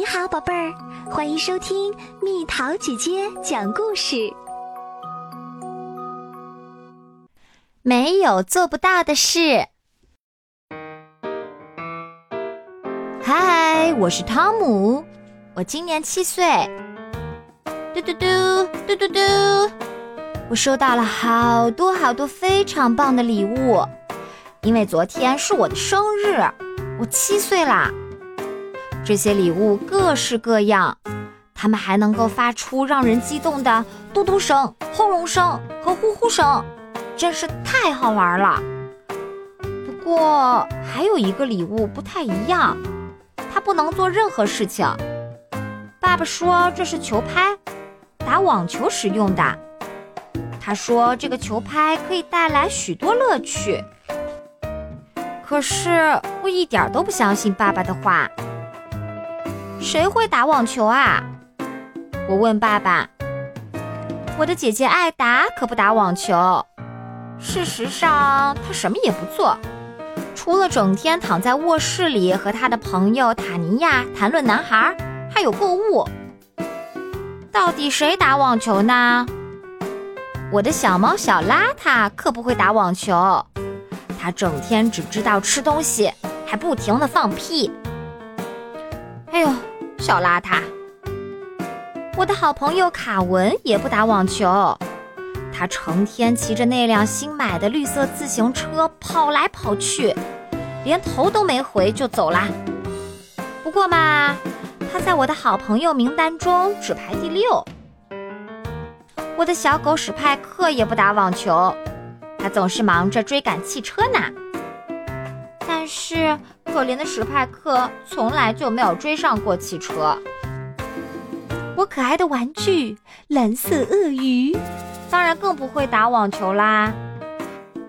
你好，宝贝儿，欢迎收听蜜桃姐姐讲故事。没有做不到的事。嗨，我是汤姆，我今年七岁。嘟嘟嘟嘟嘟嘟，我收到了好多好多非常棒的礼物，因为昨天是我的生日，我七岁啦。这些礼物各式各样，它们还能够发出让人激动的嘟嘟声、轰隆声和呼呼声，真是太好玩了。不过还有一个礼物不太一样，它不能做任何事情。爸爸说这是球拍，打网球时用的。他说这个球拍可以带来许多乐趣。可是我一点都不相信爸爸的话。谁会打网球啊？我问爸爸。我的姐姐艾达可不打网球。事实上，她什么也不做，除了整天躺在卧室里和她的朋友塔尼亚谈论男孩，还有购物。到底谁打网球呢？我的小猫小邋遢可不会打网球，它整天只知道吃东西，还不停的放屁。哎呦！小邋遢，我的好朋友卡文也不打网球，他成天骑着那辆新买的绿色自行车跑来跑去，连头都没回就走啦。不过嘛，他在我的好朋友名单中只排第六。我的小狗史派克也不打网球，他总是忙着追赶汽车呢。但是。可怜的史派克从来就没有追上过汽车。我可爱的玩具蓝色鳄鱼，当然更不会打网球啦。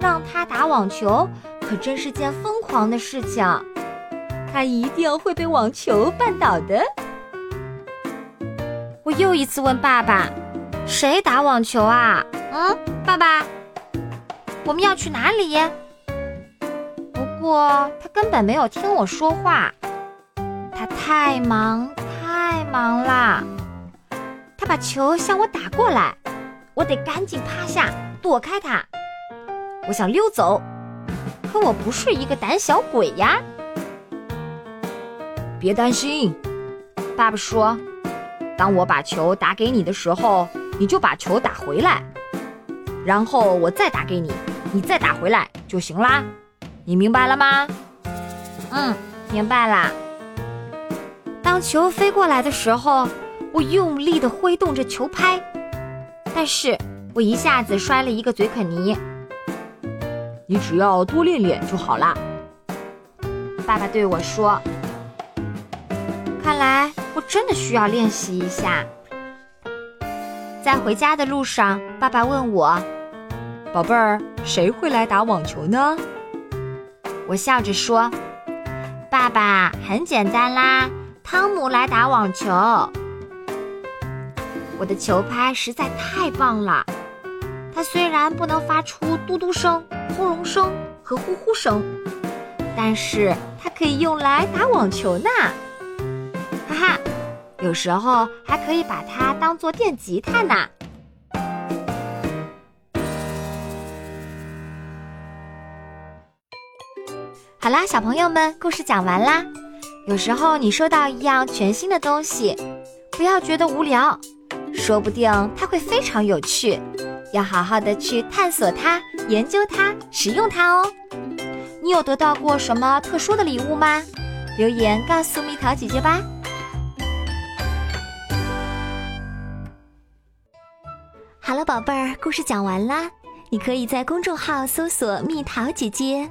让他打网球可真是件疯狂的事情，他一定会被网球绊倒的。我又一次问爸爸：“谁打网球啊？”嗯，爸爸，我们要去哪里？不他根本没有听我说话，他太忙太忙啦。他把球向我打过来，我得赶紧趴下躲开他。我想溜走，可我不是一个胆小鬼呀。别担心，爸爸说，当我把球打给你的时候，你就把球打回来，然后我再打给你，你再打回来就行啦。你明白了吗？嗯，明白啦。当球飞过来的时候，我用力的挥动着球拍，但是我一下子摔了一个嘴啃泥。你只要多练练就好啦。爸爸对我说：“看来我真的需要练习一下。”在回家的路上，爸爸问我：“宝贝儿，谁会来打网球呢？”我笑着说：“爸爸，很简单啦，汤姆来打网球。我的球拍实在太棒了，它虽然不能发出嘟嘟声、轰隆声和呼呼声，但是它可以用来打网球呢。哈哈，有时候还可以把它当做电吉他呢。”好啦，小朋友们，故事讲完啦。有时候你收到一样全新的东西，不要觉得无聊，说不定它会非常有趣，要好好的去探索它、研究它、使用它哦。你有得到过什么特殊的礼物吗？留言告诉蜜桃姐姐吧。好了，宝贝儿，故事讲完啦。你可以在公众号搜索“蜜桃姐姐”。